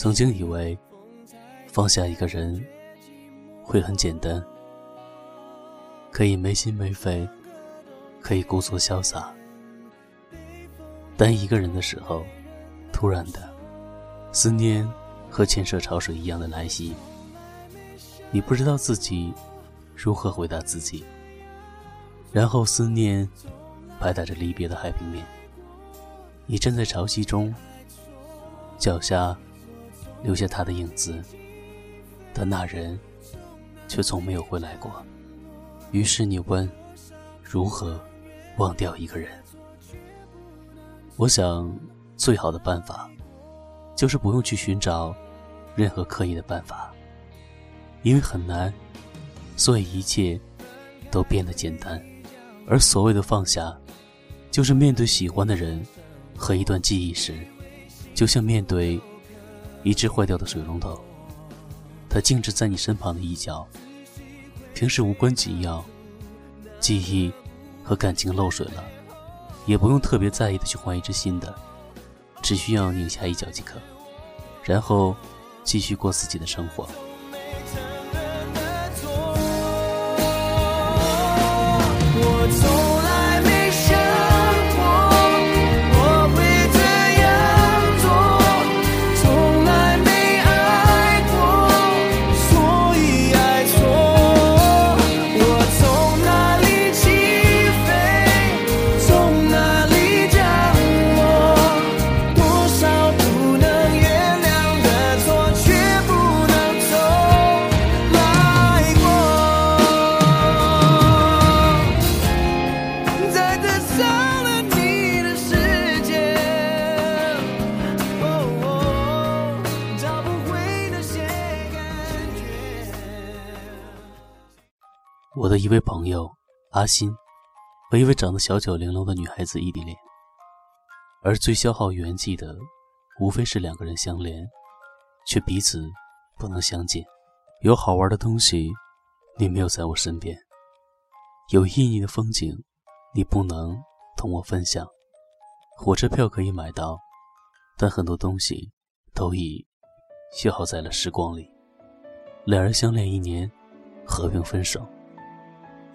曾经以为放下一个人会很简单，可以没心没肺，可以故作潇洒。但一个人的时候，突然的思念和千涉潮水一样的来袭，你不知道自己如何回答自己。然后思念拍打着离别的海平面，你站在潮汐中，脚下。留下他的影子，但那人却从没有回来过。于是你问：如何忘掉一个人？我想，最好的办法就是不用去寻找任何刻意的办法，因为很难，所以一切都变得简单。而所谓的放下，就是面对喜欢的人和一段记忆时，就像面对。一只坏掉的水龙头，它静止在你身旁的一角，平时无关紧要，记忆和感情漏水了，也不用特别在意的去换一只新的，只需要拧下一角即可，然后继续过自己的生活。我我的一位朋友阿欣和一位长得小巧玲珑的女孩子异地恋，而最消耗元气的，无非是两个人相连，却彼此不能相见。有好玩的东西，你没有在我身边；有意义的风景，你不能同我分享。火车票可以买到，但很多东西都已消耗在了时光里。两人相恋一年，和平分手。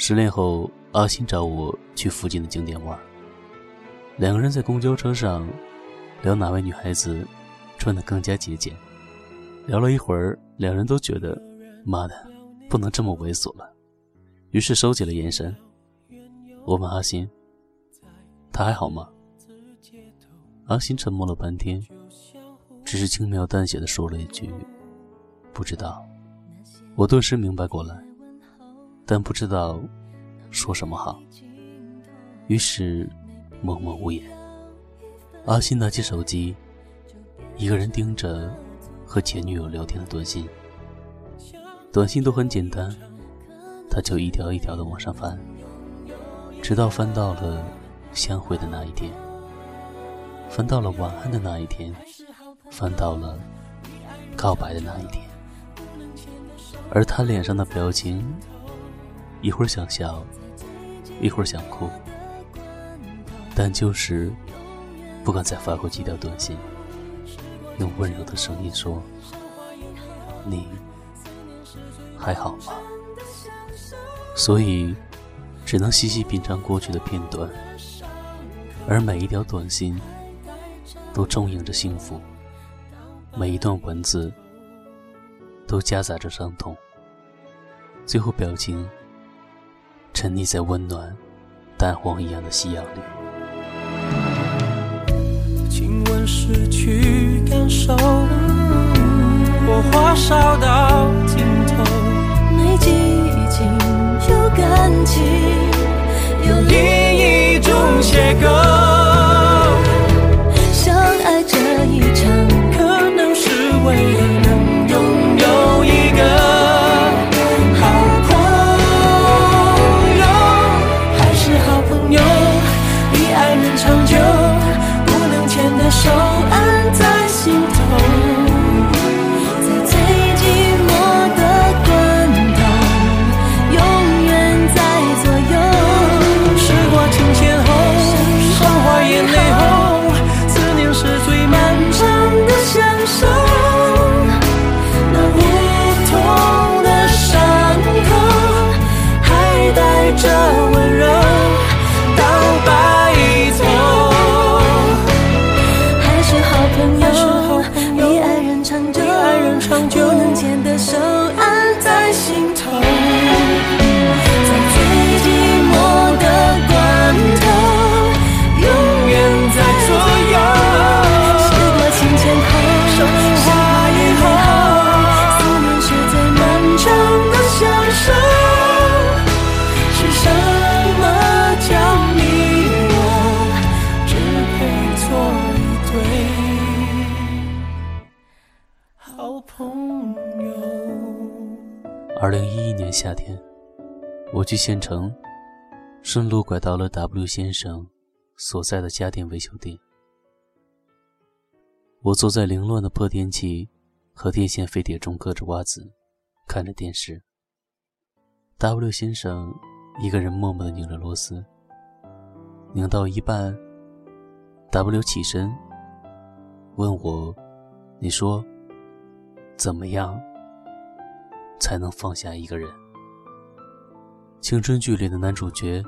失恋后，阿欣找我去附近的景点玩。两个人在公交车上聊哪位女孩子穿得更加节俭。聊了一会儿，两人都觉得妈的不能这么猥琐了，于是收起了眼神。我问阿欣：“她还好吗？”阿欣沉默了半天，只是轻描淡写的说了一句：“不知道。”我顿时明白过来。但不知道说什么好，于是默默无言。阿信拿起手机，一个人盯着和前女友聊天的短信。短信都很简单，他就一条一条的往上翻，直到翻到了相会的那一天，翻到了晚安的那一天，翻到了告白的那一天，而他脸上的表情。一会儿想笑，一会儿想哭，但就是不敢再发过几条短信，用温柔的声音说：“你还好吗？”所以只能细细品尝过去的片段，而每一条短信都充盈着幸福，每一段文字都夹杂着伤痛，最后表情。沉溺在温暖蛋黄一样的夕阳里。亲吻失去感受，火花烧到尽头，没激情有感情，有另一种邂逅。二零一一年夏天，我去县城，顺路拐到了 W 先生所在的家电维修店。我坐在凌乱的破电器和电线飞碟中嗑着瓜子，看着电视。W 先生一个人默默地拧着螺丝，拧到一半，W 起身问我：“你说怎么样才能放下一个人？”青春剧里的男主角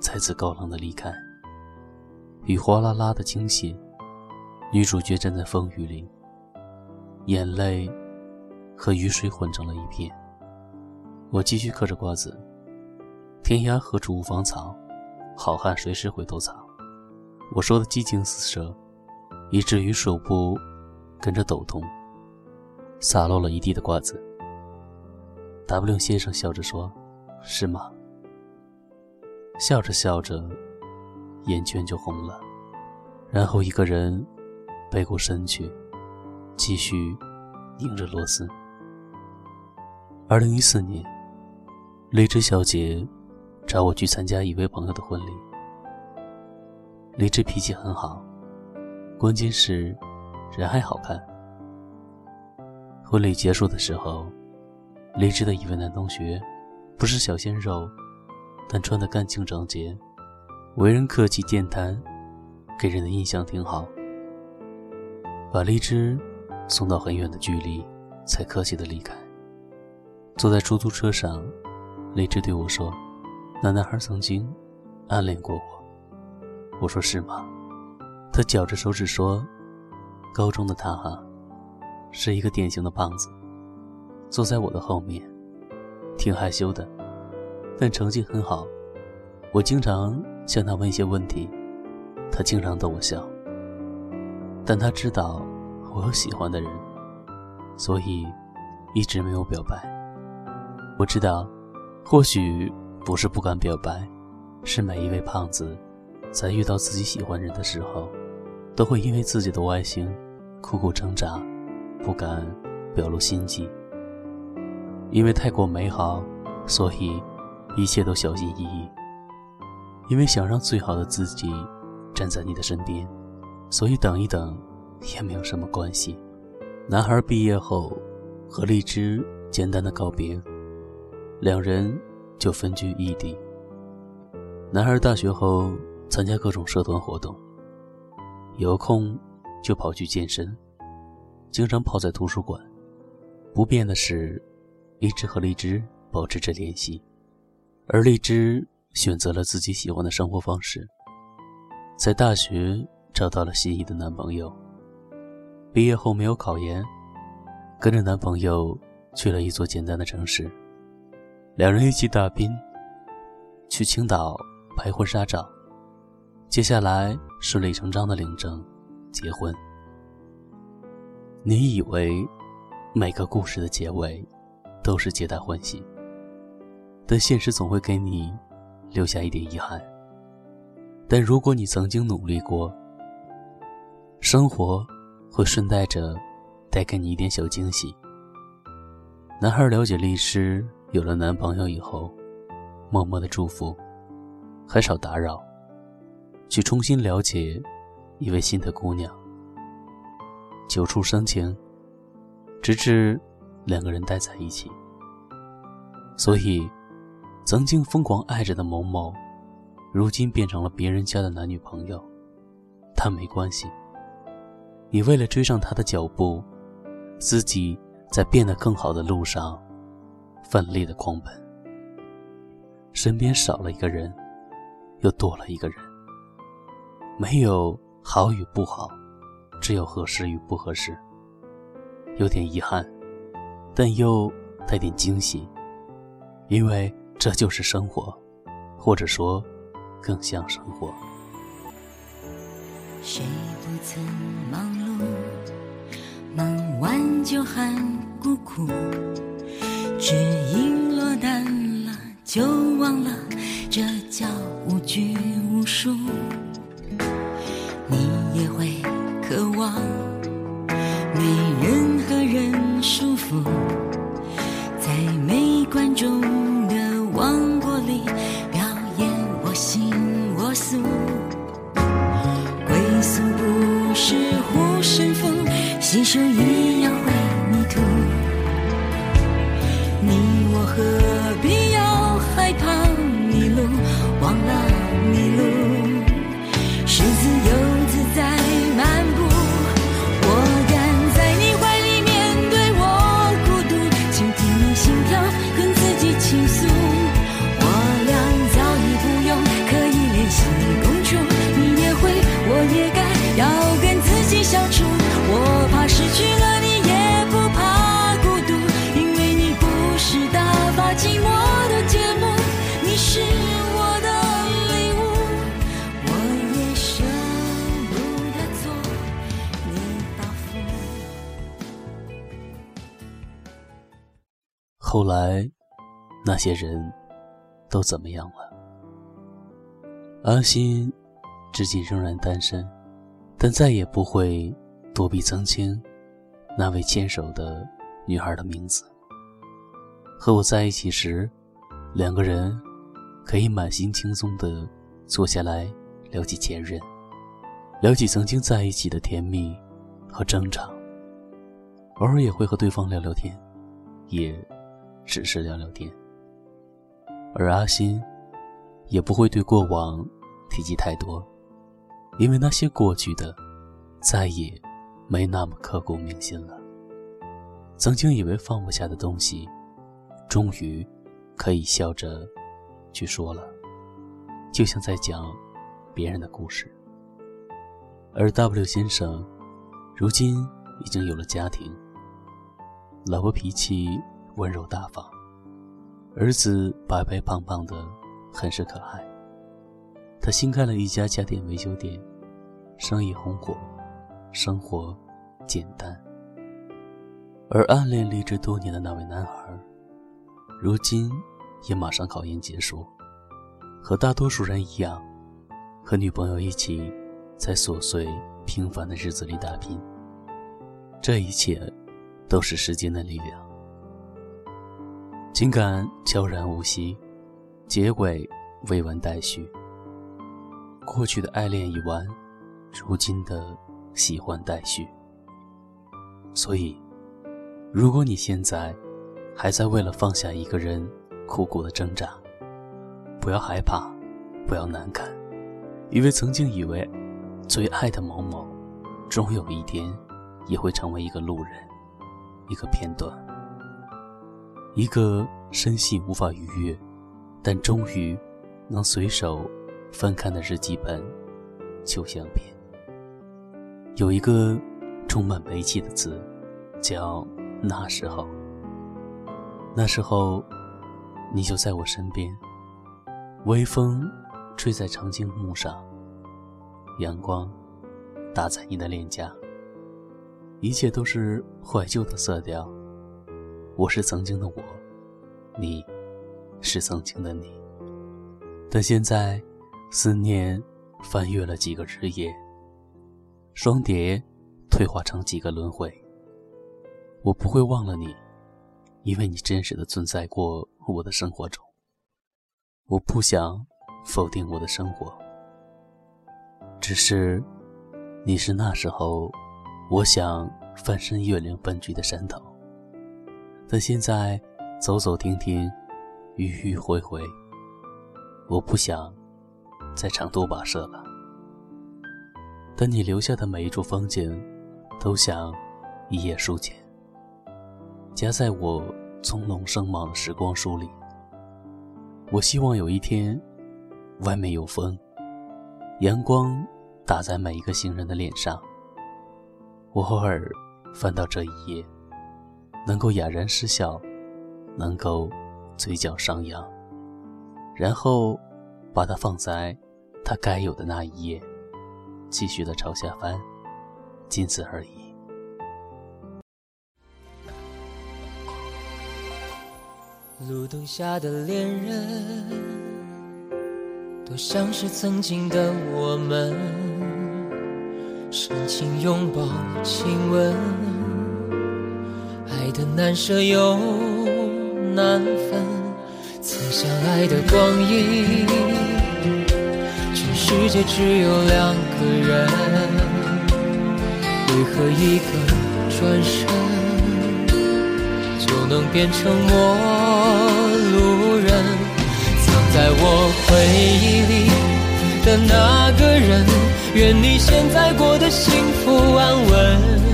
再次高冷的离开，雨哗啦啦的倾泻，女主角站在风雨里，眼泪和雨水混成了一片。我继续嗑着瓜子。天涯何处无芳草，好汉随时回头草。我说的激情四射，以至于手部跟着抖动，洒落了一地的瓜子。W 先生笑着说：“是吗？”笑着笑着，眼圈就红了，然后一个人背过身去，继续拧着螺丝。二零一四年，荔枝小姐找我去参加一位朋友的婚礼。荔枝脾气很好，关键是人还好看。婚礼结束的时候，荔枝的一位男同学，不是小鲜肉，但穿得干净整洁，为人客气健谈，给人的印象挺好。把荔枝送到很远的距离，才客气的离开。坐在出租车上，荔枝对我说：“那男孩曾经暗恋过我。”我说：“是吗？”他绞着手指说：“高中的他哈，是一个典型的胖子，坐在我的后面，挺害羞的，但成绩很好。我经常向他问一些问题，他经常逗我笑。但他知道我有喜欢的人，所以一直没有表白。我知道，或许不是不敢表白，是每一位胖子。”在遇到自己喜欢人的时候，都会因为自己的外形苦苦挣扎，不敢表露心迹。因为太过美好，所以一切都小心翼翼。因为想让最好的自己站在你的身边，所以等一等也没有什么关系。男孩毕业后和荔枝简单的告别，两人就分居异地。男孩大学后。参加各种社团活动，有空就跑去健身，经常泡在图书馆。不变的是，一直和荔枝保持着联系，而荔枝选择了自己喜欢的生活方式，在大学找到了心仪的男朋友。毕业后没有考研，跟着男朋友去了一座简单的城市，两人一起打拼，去青岛拍婚纱照。接下来顺理成章的领证、结婚。你以为每个故事的结尾都是皆大欢喜，但现实总会给你留下一点遗憾。但如果你曾经努力过，生活会顺带着带给你一点小惊喜。男孩了解律师有了男朋友以后，默默的祝福，很少打扰。去重新了解一位新的姑娘，久处生情，直至两个人待在一起。所以，曾经疯狂爱着的某某，如今变成了别人家的男女朋友，但没关系。你为了追上他的脚步，自己在变得更好的路上奋力的狂奔。身边少了一个人，又多了一个人。没有好与不好，只有合适与不合适。有点遗憾，但又带点惊喜，因为这就是生活，或者说，更像生活。谁不曾忙碌，忙完就喊孤苦，只因落单了就忘了，这叫无拘无束。后来，那些人都怎么样了？阿欣至今仍然单身，但再也不会躲避曾经那位牵手的女孩的名字。和我在一起时，两个人可以满心轻松地坐下来聊起前任，聊起曾经在一起的甜蜜和争吵，偶尔也会和对方聊聊天，也只是聊聊天。而阿欣也不会对过往提及太多，因为那些过去的再也没那么刻骨铭心了。曾经以为放不下的东西，终于可以笑着去说了，就像在讲别人的故事。而 W 先生如今已经有了家庭，老婆脾气温柔大方，儿子白白胖胖的，很是可爱。他新开了一家家电维修店，生意红火，生活简单。而暗恋励志多年的那位男孩，如今也马上考研结束，和大多数人一样，和女朋友一起在琐碎平凡的日子里打拼。这一切，都是时间的力量。情感悄然无息，结尾未完待续。过去的爱恋已完，如今的喜欢待续。所以，如果你现在还在为了放下一个人苦苦的挣扎，不要害怕，不要难堪，因为曾经以为最爱的某某，终有一天也会成为一个路人，一个片段。一个深信无法逾越，但终于能随手翻看的日记本、旧相片。有一个充满悲戚的字，叫“那时候”。那时候，你就在我身边，微风吹在长颈木上，阳光打在你的脸颊，一切都是怀旧的色调。我是曾经的我，你是曾经的你。但现在，思念翻越了几个日夜，双蝶退化成几个轮回。我不会忘了你，因为你真实的存在过我的生活中。我不想否定我的生活，只是你是那时候我想翻身月亮分居的山头。但现在，走走停停，迂迂回回，我不想再长途跋涉了。但你留下的每一处风景，都像一页书签，夹在我从容生莽的时光书里。我希望有一天，外面有风，阳光打在每一个行人的脸上。我偶尔翻到这一页。能够哑然失笑，能够嘴角上扬，然后把它放在它该有的那一页，继续的朝下翻，仅此而已。路灯下的恋人，多像是曾经的我们，深情拥抱、亲吻，的难舍又难分。曾相爱的光阴，全世界只有两个人，为何一个转身？就能变成陌路人，藏在我回忆里的那个人，愿你现在过得幸福安稳。